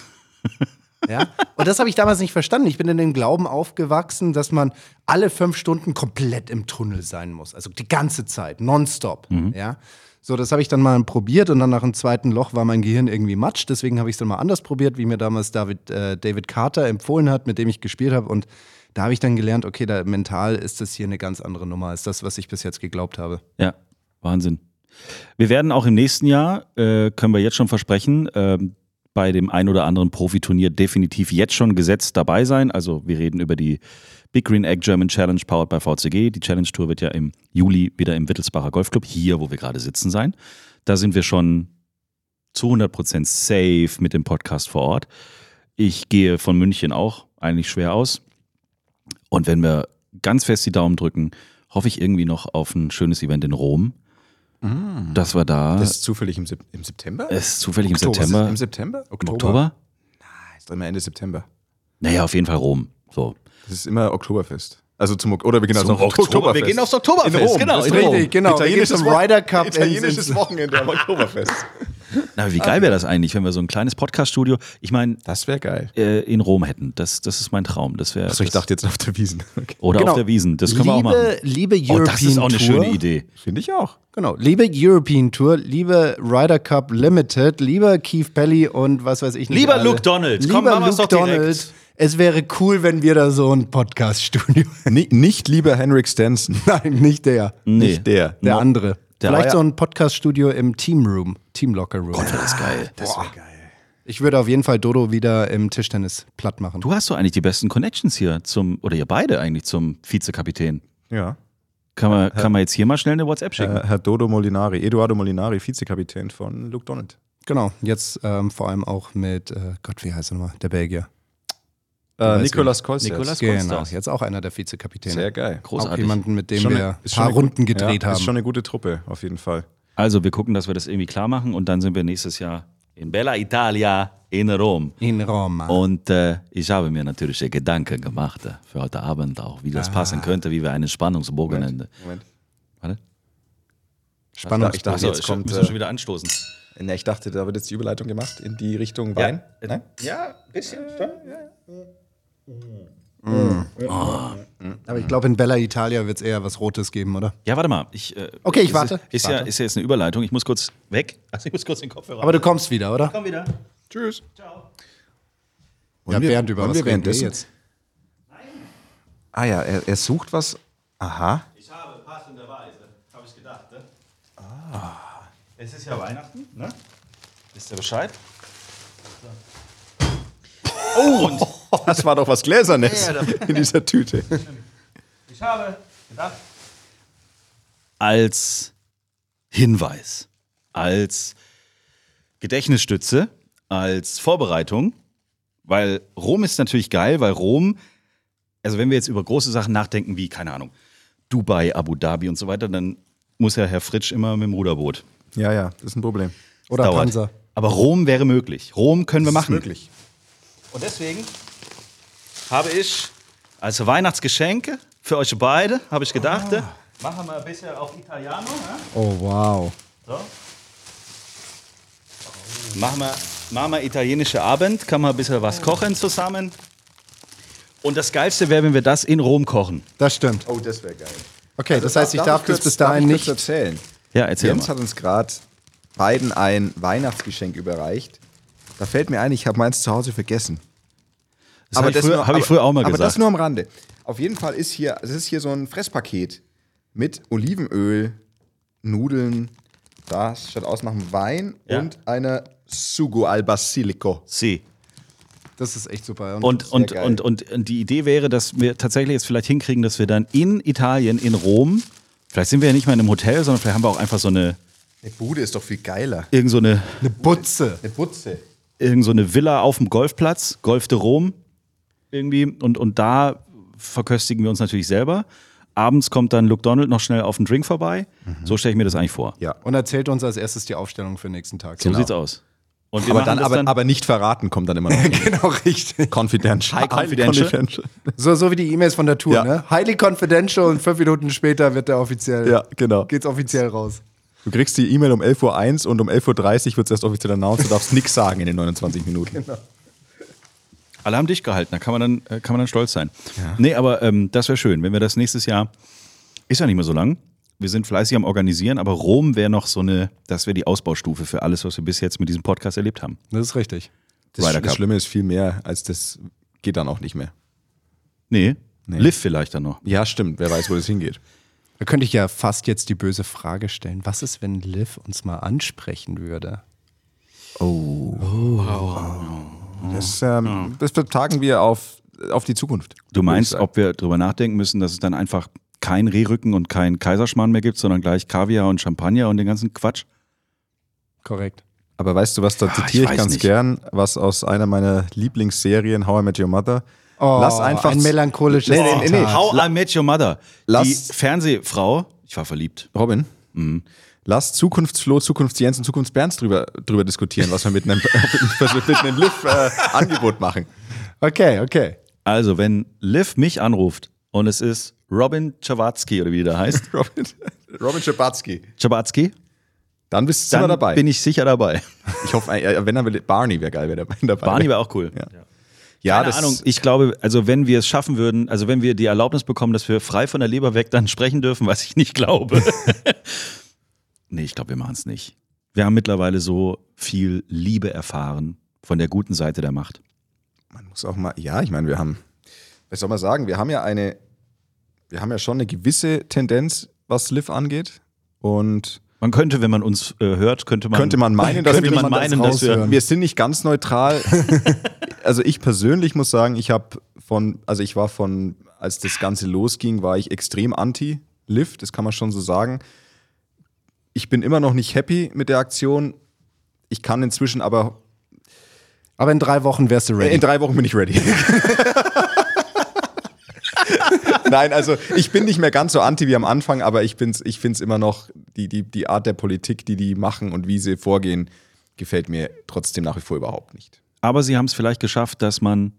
Ja? Und das habe ich damals nicht verstanden. Ich bin in dem Glauben aufgewachsen, dass man alle fünf Stunden komplett im Tunnel sein muss. Also die ganze Zeit, nonstop. Mhm. Ja? So, das habe ich dann mal probiert und dann nach dem zweiten Loch war mein Gehirn irgendwie matsch. Deswegen habe ich es dann mal anders probiert, wie mir damals David, äh, David Carter empfohlen hat, mit dem ich gespielt habe. Und da habe ich dann gelernt, okay, da mental ist das hier eine ganz andere Nummer als das, was ich bis jetzt geglaubt habe. Ja, Wahnsinn. Wir werden auch im nächsten Jahr, äh, können wir jetzt schon versprechen, ähm, bei dem ein oder anderen Profiturnier definitiv jetzt schon gesetzt dabei sein. Also wir reden über die Big Green Egg German Challenge powered by VCG. Die Challenge Tour wird ja im Juli wieder im Wittelsbacher Golfclub, hier, wo wir gerade sitzen, sein. Da sind wir schon zu 100% safe mit dem Podcast vor Ort. Ich gehe von München auch eigentlich schwer aus. Und wenn wir ganz fest die Daumen drücken, hoffe ich irgendwie noch auf ein schönes Event in Rom. Mm. Das war da. Das ist zufällig im, im September? Es ist zufällig im Oktober. September. Ist Im September? Im Oktober? Ist immer Ende September. Naja, auf jeden Fall Rom. So. Das ist immer Oktoberfest. Also zum oder wir gehen Zum Oktober- Oktoberfest. wir gehen aufs Oktoberfest, in Rom. genau, Das ist in Rom. richtig, genau. Italienisches Wo- Ryder Cup Italienisches Wochenende am Oktoberfest. Na, wie geil wäre das eigentlich, wenn wir so ein kleines Podcast-Studio, ich meine, das wäre geil, äh, in Rom hätten. Das, das ist mein Traum. Das wäre. Achso, ich dachte jetzt auf der Wiesen. Okay. Oder Genau. auf der Wiesen. Das können wir auch Liebe- machen. liebe oh, das ist auch eine European schöne Tour. Idee. Finde ich auch. Genau. Liebe European Tour, liebe Ryder Cup Limited, lieber Keith Pelly und was weiß ich nicht. Lieber alle. Luke Donald, Lieber komm, machen Luke doch direkt. Donald. Es wäre cool, wenn wir da so ein Podcast-Studio. Ni- nicht lieber Henrik Stenson. Nein, nicht der. Nee. Nicht der. Der No. andere. Der Vielleicht so ein Podcast-Studio im Team Room, Team Locker Room. Gott, das geil. Das wäre geil. Ich würde auf jeden Fall Dodo wieder im Tischtennis platt machen. Du hast doch eigentlich die besten Connections hier zum, oder ihr beide eigentlich zum Vizekapitän. Ja. Kann man, kann man jetzt hier mal schnell eine WhatsApp schicken? Herr Dodo Molinari, Eduardo Molinari, Vizekapitän von Luke Donald. Genau, jetzt ähm, vor allem auch mit, äh, Gott, wie heißt er nochmal? Der Belgier. Äh, Nicolas Kolsters. Nicolas Genau, jetzt auch einer der Vizekapitäne. Sehr geil. Auch Großartig. jemanden, mit dem Schon wir ein paar Runden gedreht ja, haben. Ist schon eine gute Truppe, auf jeden Fall. Also, wir gucken, dass wir das irgendwie klar machen und dann sind wir nächstes Jahr in Bella Italia in Rom. In Roma. Und äh, ich habe mir natürlich Gedanken gemacht äh, für heute Abend auch, wie das passen könnte, wie wir einen Spannungsbogenende. Moment. Warte. Spannung. Ich dachte, jetzt kommt. müssen Äh, wir schon wieder anstoßen. ne, ich dachte, da wird jetzt die Überleitung gemacht in die Richtung Wein. Nein? Ja, ein bisschen. Aber ich glaube, in Bella Italia wird es eher was Rotes geben, oder? Ja, warte mal. Ich, äh, Okay, ich ist, warte. Ist, ja, Warte. ist ja jetzt eine Überleitung. Ich muss kurz weg. Also ich muss kurz den Kopfhörer Aber du kommst wieder, oder? Komm wieder. Tschüss. Ja, Wollen wir- Bernd, über was wir reden wir jetzt? Ah ja, er, er sucht was. Aha. Ich habe passenderweise, habe ich gedacht. Ne? Ah. Es ist ja Weihnachten, ne? Wisst ihr Bescheid? Oh, und das war doch was Gläsernes in dieser Tüte. Ich habe gedacht. Als Hinweis, als Gedächtnisstütze, als Vorbereitung, weil Rom ist natürlich geil, weil Rom, also wenn wir jetzt über große Sachen nachdenken, wie, keine Ahnung, Dubai, Abu Dhabi und so weiter, dann muss ja Herr Fritsch immer mit dem Ruderboot. Ja, ja, das ist ein Problem. Oder Dauert. Panzer. Aber Rom wäre möglich. Rom können wir Das ist machen. möglich. Und deswegen habe ich als Weihnachtsgeschenke für euch beide, habe ich gedacht, Ah. machen wir ein bisschen auf Italiano. Ne? Oh, wow. So. Machen wir, machen wir italienische Abend, kann man ein bisschen was kochen zusammen. Und das Geilste wäre, wenn wir das in Rom kochen. Das stimmt. Oh, das wäre geil. Okay, das heißt, ich darf das kurz- bis dahin ich nicht. erzählen. Ja, erzähl Jens mal. hat uns gerade beiden ein Weihnachtsgeschenk überreicht. Da fällt mir ein, ich habe meins zu Hause vergessen. Das habe ich, früher- hab ich früher auch mal aber gesagt. das nur am Rande. Auf jeden Fall ist hier, es ist hier so ein Fresspaket mit Olivenöl, Nudeln, da statt aus nach einem Wein Ja. und einer Sugo al Basilico. Sie. Das ist echt super. Und, und, und, und, und die Idee wäre, dass wir tatsächlich jetzt vielleicht hinkriegen, dass wir dann in Italien, in Rom, vielleicht sind wir ja nicht mal in einem Hotel, sondern vielleicht haben wir auch einfach so eine, Eine Bude ist doch viel geiler. irgend so eine, eine Butze. Eine Butze. irgend so eine Villa auf dem Golfplatz, Golf de Rom irgendwie. Und, und da verköstigen wir uns natürlich selber. Abends kommt dann Luke Donald noch schnell auf den Drink vorbei. So stelle ich mir das eigentlich vor. Ja. Und erzählt uns als erstes die Aufstellung für den nächsten Tag. So sieht's aus. Und Aber dann, aber, aber nicht verraten kommt dann immer noch. genau, richtig. Confidential. High confidential. So, so wie die E-Mails von der Tour, Ja. ne? Highly confidential und fünf Minuten später wird der offiziell. Ja, genau. Geht's offiziell raus. Du kriegst die E-Mail um 11.01 Uhr und um 11.30 Uhr wird es erst offiziell announced. Du darfst nichts sagen in den 29 Minuten. Genau. Alle haben dich gehalten, da kann man dann, äh, kann man dann stolz sein. Nee, aber ähm, das wäre schön, wenn wir das nächstes Jahr, ist ja nicht mehr so lang, wir sind fleißig am Organisieren, aber Rom wäre noch so eine, das wäre die Ausbaustufe für alles, was wir bis jetzt mit diesem Podcast erlebt haben. Das ist richtig. Das, das. Schlimme ist viel mehr, als das geht dann auch nicht mehr. Nee, Liv vielleicht dann noch. Ja, stimmt. Wer weiß, wo das hingeht. Da könnte ich ja fast jetzt die böse Frage stellen. Was ist, wenn Liv uns mal ansprechen würde? Oh. Das, ähm, das vertagen wir auf, auf die Zukunft. Du meinst, ich ob wir drüber nachdenken müssen, dass es dann einfach kein Rehrücken und kein Kaiserschmarrn mehr gibt, sondern gleich Kaviar und Champagner und den ganzen Quatsch? Korrekt. Aber weißt du was, da Ah, ich zitiere ich, weiß ganz nicht. gern, was aus einer meiner Lieblingsserien, How I Met Your Mother. Oh, Lass einfach ein melancholisches Nee, nee, nee, nee. How I Met Your Mother. Lass- die Fernsehfrau, ich war verliebt. Robin, lass Zukunftsflo, Zukunftsjens und Zukunftsberns drüber, drüber diskutieren, was wir mit einem, mit einem Liv-Angebot machen. Okay, okay. Also, wenn Liv mich anruft und es ist Robin Chawatzki oder wie der heißt, Robin, Robin Schabatzky. Chabatzki, Dann bist du dann dabei. bin ich sicher dabei. ich hoffe, äh, wenn er will, Barney wäre geil, er dabei Barney wäre auch cool. Ja. Ja, Keine das Ahnung, ich glaube, also wenn wir es schaffen würden, also wenn wir die Erlaubnis bekommen, dass wir frei von der Leber weg dann sprechen dürfen, was ich nicht glaube. Nee, ich glaube, wir machen es nicht. Wir haben mittlerweile so viel Liebe erfahren von der guten Seite der Macht. Man muss auch mal, ja, ich meine, wir haben, was soll man sagen, wir haben ja eine, wir haben ja schon eine gewisse Tendenz, was Liv angeht. Und Man könnte, wenn man uns äh, hört, könnte man, könnte man meinen, dass wir, man meinen, dass wir, wir sind nicht ganz neutral. also ich persönlich muss sagen, ich habe von, also ich war von, als das Ganze losging, war ich extrem anti Liv, das kann man schon so sagen. Ich bin immer noch nicht happy mit der Aktion. Ich kann inzwischen aber. Aber in drei Wochen wärst du ready. In drei Wochen bin ich ready. Nein, also ich bin nicht mehr ganz so anti wie am Anfang, aber ich, bin's, ich finde es immer noch, die, die, die Art der Politik, die die machen und wie sie vorgehen, gefällt mir trotzdem nach wie vor überhaupt nicht. aber sie haben es vielleicht geschafft, dass man,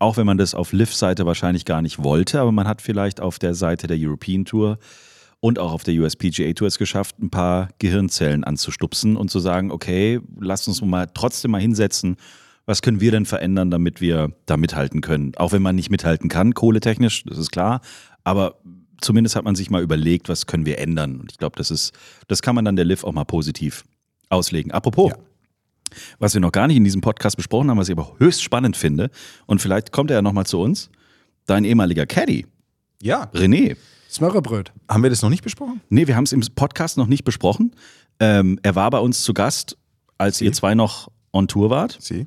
auch wenn man das auf Liv-Seite wahrscheinlich gar nicht wollte, aber man hat vielleicht auf der Seite der European Tour und auch auf der USPGA Tour es geschafft, ein paar Gehirnzellen anzustupsen und zu sagen, okay, lasst uns mal trotzdem mal hinsetzen. Was können wir denn verändern, damit wir da mithalten können? Auch wenn man nicht mithalten kann, kohletechnisch, das ist klar. Aber zumindest hat man sich mal überlegt, was können wir ändern. Und ich glaube, das ist, das kann man dann der Liv auch mal positiv auslegen. Apropos, was wir noch gar nicht in diesem Podcast besprochen haben, was ich aber höchst spannend finde, und vielleicht kommt er ja nochmal zu uns, dein ehemaliger Caddy, Ja. René. Smörrebröt. Haben wir das noch nicht besprochen? Nee, wir haben es im Podcast noch nicht besprochen. Ähm, er war bei uns zu Gast, als ihr zwei noch on Tour wart. Sie.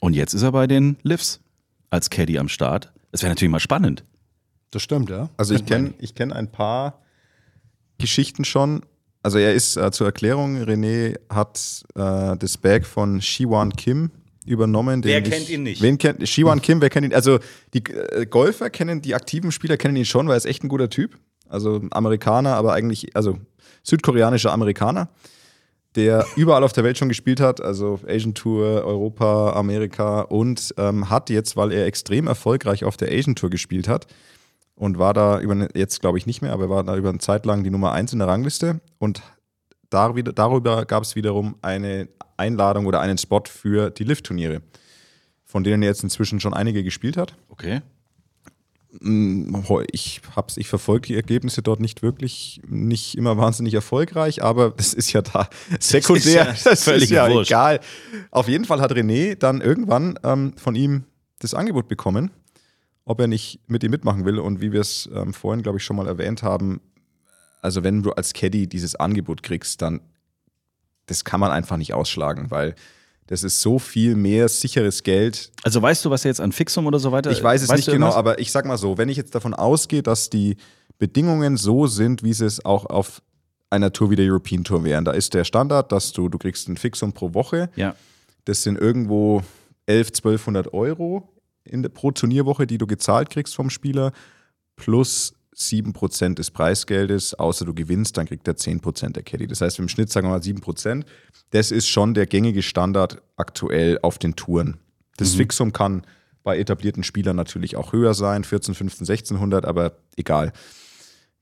Und jetzt ist er bei den Livs als Caddy am Start. Das wäre natürlich mal spannend. Das stimmt, ja. Also ich kenne ich kenn ein paar Geschichten schon. Also er ist äh, zur Erklärung, René hat äh, das Bag von Shiwan Kim übernommen. Wer ich- kennt ihn nicht? Wen kennt Shiwan Kim, wer kennt ihn? Also die äh, Golfer kennen, die aktiven Spieler kennen ihn schon, weil er ist echt ein guter Typ. Also Amerikaner, aber eigentlich, also südkoreanischer Amerikaner, der überall auf der Welt schon gespielt hat, also Asian Tour, Europa, Amerika und ähm, hat jetzt, weil er extrem erfolgreich auf der Asian Tour gespielt hat, und war da über eine, jetzt glaube ich nicht mehr, aber er war da über eine Zeit lang die Nummer eins in der Rangliste und da wieder, darüber gab es wiederum eine Einladung oder einen Spot für die Lift-Turniere, von denen er jetzt inzwischen schon einige gespielt hat. Okay. Mm, Ich hab's, ich verfolge die Ergebnisse dort nicht wirklich, nicht immer wahnsinnig erfolgreich, aber das ist ja da sekundär, ist ja das ist völlig ja wurscht. egal. Auf jeden Fall hat René dann irgendwann ähm, von ihm das Angebot bekommen, ob er nicht mit ihm mitmachen will. Und wie wir es ähm, vorhin, glaube ich, schon mal erwähnt haben, also wenn du als Caddy dieses Angebot kriegst, dann das kann man einfach nicht ausschlagen, weil das ist so viel mehr sicheres Geld. Also weißt du, was jetzt an Fixum oder so weiter Ich weiß es weißt nicht genau, irgendwas? aber ich sag mal so, wenn ich jetzt davon ausgehe, dass die Bedingungen so sind, wie sie es auch auf einer Tour wie der European Tour wären, da ist der Standard, dass du, du kriegst ein Fixum pro Woche. Ja. Das sind irgendwo 11, 1200 Euro in der, pro Turnierwoche, die du gezahlt kriegst vom Spieler, plus 7% des Preisgeldes, außer du gewinnst, dann kriegt er 10% der Caddy. Das heißt, im Schnitt sagen wir mal 7%. Das ist schon der gängige Standard aktuell auf den Touren. Das Mhm. Fixum kann bei etablierten Spielern natürlich auch höher sein, 14, 15, 1600, aber egal.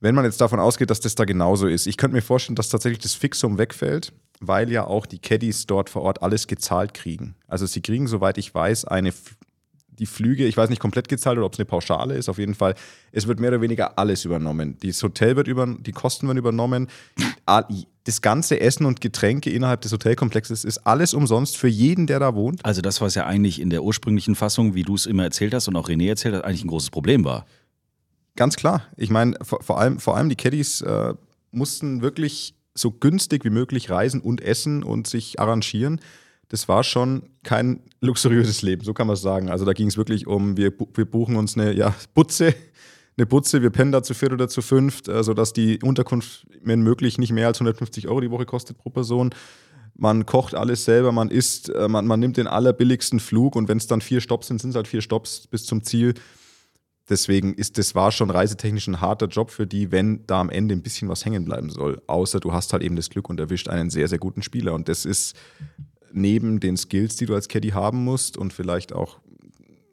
Wenn man jetzt davon ausgeht, dass das da genauso ist, ich könnte mir vorstellen, dass tatsächlich das Fixum wegfällt, weil ja auch die Caddies dort vor Ort alles gezahlt kriegen. Also sie kriegen, soweit ich weiß, eine, die Flüge, ich weiß nicht, komplett gezahlt oder ob es eine Pauschale ist, auf jeden Fall. Es wird mehr oder weniger alles übernommen. Das Hotel wird über, die Kosten werden übernommen. Das ganze Essen und Getränke innerhalb des Hotelkomplexes ist alles umsonst für jeden, der da wohnt. Also das, was ja eigentlich in der ursprünglichen Fassung, wie du es immer erzählt hast und auch René erzählt hat, eigentlich ein großes Problem war. Ganz klar. Ich meine, vor, vor, allem, vor allem die Caddies äh, mussten wirklich so günstig wie möglich reisen und essen und sich arrangieren. Das war schon kein luxuriöses Leben, so kann man es sagen. Also da ging es wirklich um, wir, wir buchen uns eine ja, Butze, eine Butze, wir pennen da zu viert oder zu fünft, äh, sodass die Unterkunft, wenn möglich, nicht mehr als 150 Euro die Woche kostet pro Person. Man kocht alles selber, man isst, äh, man, man nimmt den allerbilligsten Flug und wenn es dann vier Stops sind, sind es halt vier Stops bis zum Ziel. Deswegen ist das war schon reisetechnisch ein harter Job für die, wenn da am Ende ein bisschen was hängen bleiben soll. Außer du hast halt eben das Glück und erwischt einen sehr, sehr guten Spieler. Und das ist neben den Skills, die du als Caddy haben musst und vielleicht auch,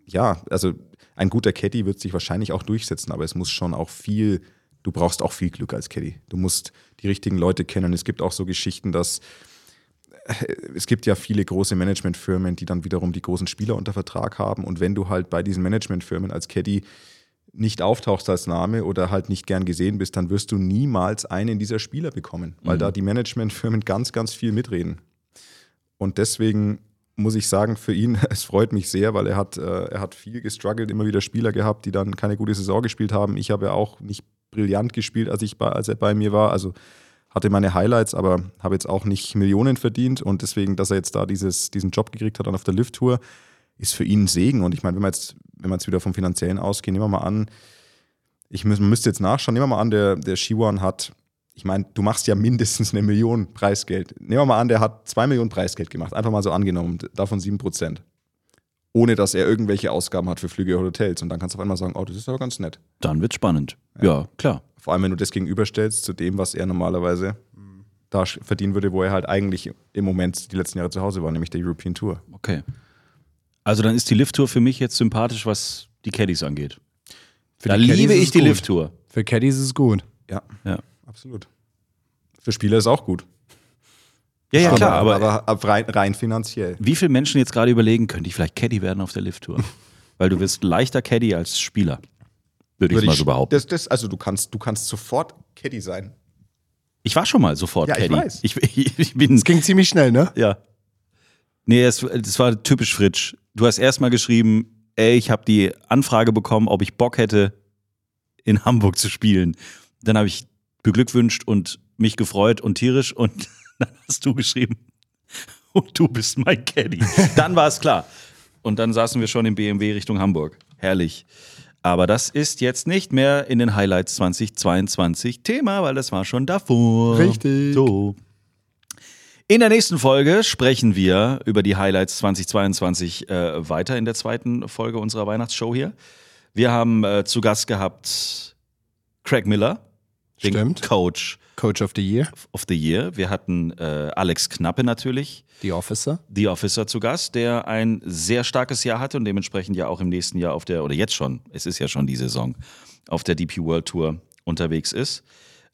ja, also ein guter Caddy wird sich wahrscheinlich auch durchsetzen, aber es muss schon auch viel, du brauchst auch viel Glück als Caddy. Du musst die richtigen Leute kennen. Es gibt auch so Geschichten, dass äh, es gibt ja viele große Managementfirmen, die dann wiederum die großen Spieler unter Vertrag haben. Und wenn du halt bei diesen Managementfirmen als Caddy nicht auftauchst als Name oder halt nicht gern gesehen bist, dann wirst du niemals einen dieser Spieler bekommen, weil Mhm. da die Managementfirmen ganz, ganz viel mitreden. Und deswegen muss ich sagen, für ihn, es freut mich sehr, weil er hat, äh, er hat viel gestruggelt, immer wieder Spieler gehabt, die dann keine gute Saison gespielt haben. Ich habe ja auch nicht brillant gespielt, als, ich bei, als er bei mir war. Also hatte meine Highlights, aber habe jetzt auch nicht Millionen verdient. Und deswegen, dass er jetzt da dieses, diesen Job gekriegt hat dann auf der Lift-Tour, ist für ihn ein Segen. Und ich meine, wenn wir jetzt, wenn wir jetzt wieder vom Finanziellen ausgehen, nehmen wir mal an, ich müß, müsste jetzt nachschauen, nehmen wir mal an, der, der Shiwan hat, ich meine, du machst ja mindestens eine Million Preisgeld. Nehmen wir mal an, der hat zwei Millionen Preisgeld gemacht, einfach mal so angenommen, davon sieben Prozent. Ohne dass er irgendwelche Ausgaben hat für Flüge oder Hotels. Und dann kannst du auf einmal sagen, oh, das ist aber ganz nett. Dann wird spannend. Ja, klar. Vor allem, wenn du das gegenüberstellst zu dem, was er normalerweise da verdienen würde, wo er halt eigentlich im Moment die letzten Jahre zu Hause war, nämlich der European Tour. Okay. Also dann ist die Lift-Tour für mich jetzt sympathisch, was die Caddies angeht. Für da liebe ich die gut. Lift-Tour. Für Caddies ist es gut. Ja, Ja. Absolut. Für Spieler ist auch gut. Ja, ja, klar, aber, aber, aber rein, rein finanziell. wie viele Menschen jetzt gerade überlegen, könnte ich vielleicht Caddy werden auf der Lift-Tour? Weil du wirst leichter Caddy als Spieler. Würde ich Würde mal so behaupten. Das, das, also du kannst, du kannst sofort Caddy sein. Ich war schon mal sofort Ja, ich Caddy. weiß. Ich, ich, ich bin. Das ging ziemlich schnell, ne? Ja. Nee, es, das war typisch Fritsch. Du hast erstmal geschrieben, ey, ich habe die Anfrage bekommen, ob ich Bock hätte, in Hamburg zu spielen. Dann habe ich beglückwünscht und mich gefreut und tierisch und dann hast du geschrieben, und du bist mein Caddy. Dann war es klar. Und dann saßen wir schon im BMW Richtung Hamburg. Herrlich. Aber das ist jetzt nicht mehr in den Highlights 2022 Thema, weil das war schon davor. Richtig. So. In der nächsten Folge sprechen wir über die Highlights 2022 äh, weiter in der zweiten Folge unserer Weihnachtsshow hier. Wir haben äh, zu Gast gehabt Craig Miller, den Stimmt. Coach Coach of the Year. of the Year. Wir hatten äh, Alex Knappe natürlich, The Officer. The Officer zu Gast, der ein sehr starkes Jahr hatte und dementsprechend ja auch im nächsten Jahr auf der, oder jetzt schon, es ist ja schon die Saison, auf der DP World Tour unterwegs ist.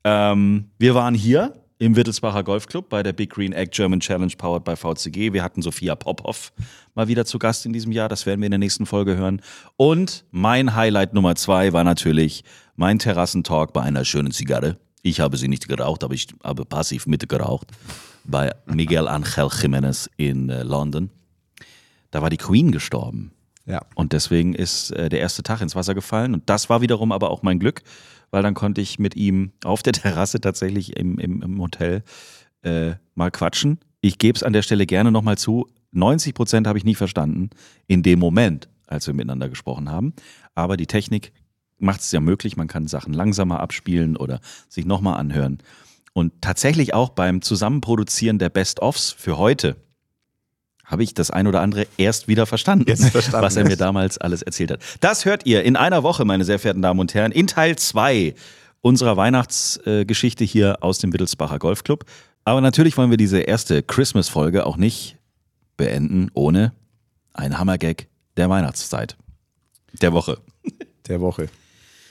Ähm, wir waren hier im Wittelsbacher Golfclub bei der Big Green Egg German Challenge powered by VCG. Wir hatten Sophia Popov mal wieder zu Gast in diesem Jahr. Das werden wir in der nächsten Folge hören. Und mein Highlight Nummer zwei war natürlich mein Terrassentalk bei einer schönen Zigarre. Ich habe sie nicht geraucht, aber ich habe passiv mitgeraucht bei Miguel Angel Jimenez in äh, London. Da war die Queen gestorben. Ja. Und deswegen ist äh, der erste Tag ins Wasser gefallen. Und das war wiederum aber auch mein Glück, weil dann konnte ich mit ihm auf der Terrasse tatsächlich im, im, im Hotel äh, mal quatschen. Ich gebe es an der Stelle gerne nochmal zu. 90 Prozent habe ich nicht verstanden in dem Moment, als wir miteinander gesprochen haben. Aber die Technik macht es ja möglich. Man kann Sachen langsamer abspielen oder sich nochmal anhören. Und tatsächlich auch beim Zusammenproduzieren der Best-Ofs für heute habe ich das ein oder andere erst wieder verstanden, Jetzt verstanden, was er mir damals alles erzählt hat. Das hört ihr in einer Woche, meine sehr verehrten Damen und Herren, in Teil 2 unserer Weihnachtsgeschichte hier aus dem Wittelsbacher Golfclub. Aber natürlich wollen wir diese erste Christmas-Folge auch nicht beenden ohne ein Hammergag der Weihnachtszeit. Der Woche. Der Woche.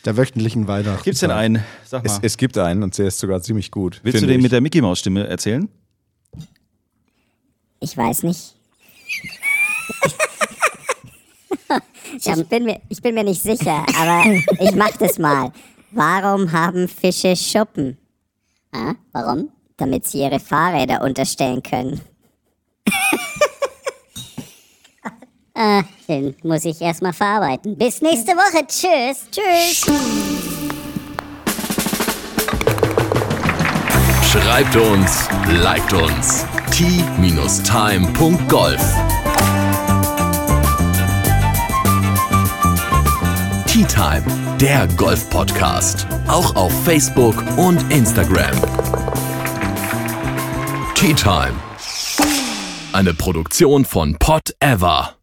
Der wöchentlichen Weihnachten. Gibt's denn einen? Sag mal. Es, es gibt einen und der ist sogar ziemlich gut. Willst du den ich. mit der Mickey Maus Stimme erzählen? Ich weiß nicht. Ich bin, mir, ich bin mir nicht sicher, aber ich mach das mal. Warum haben Fische Schuppen? Ah, warum? Damit sie ihre Fahrräder unterstellen können. ah, den muss ich erstmal verarbeiten. Bis nächste Woche. Tschüss. Tschüss. Schreibt uns, liked uns. t-time.golf Tea Time, der Golf-Podcast. Auch auf Facebook und Instagram. Tea Time. Eine Produktion von Pot Ever.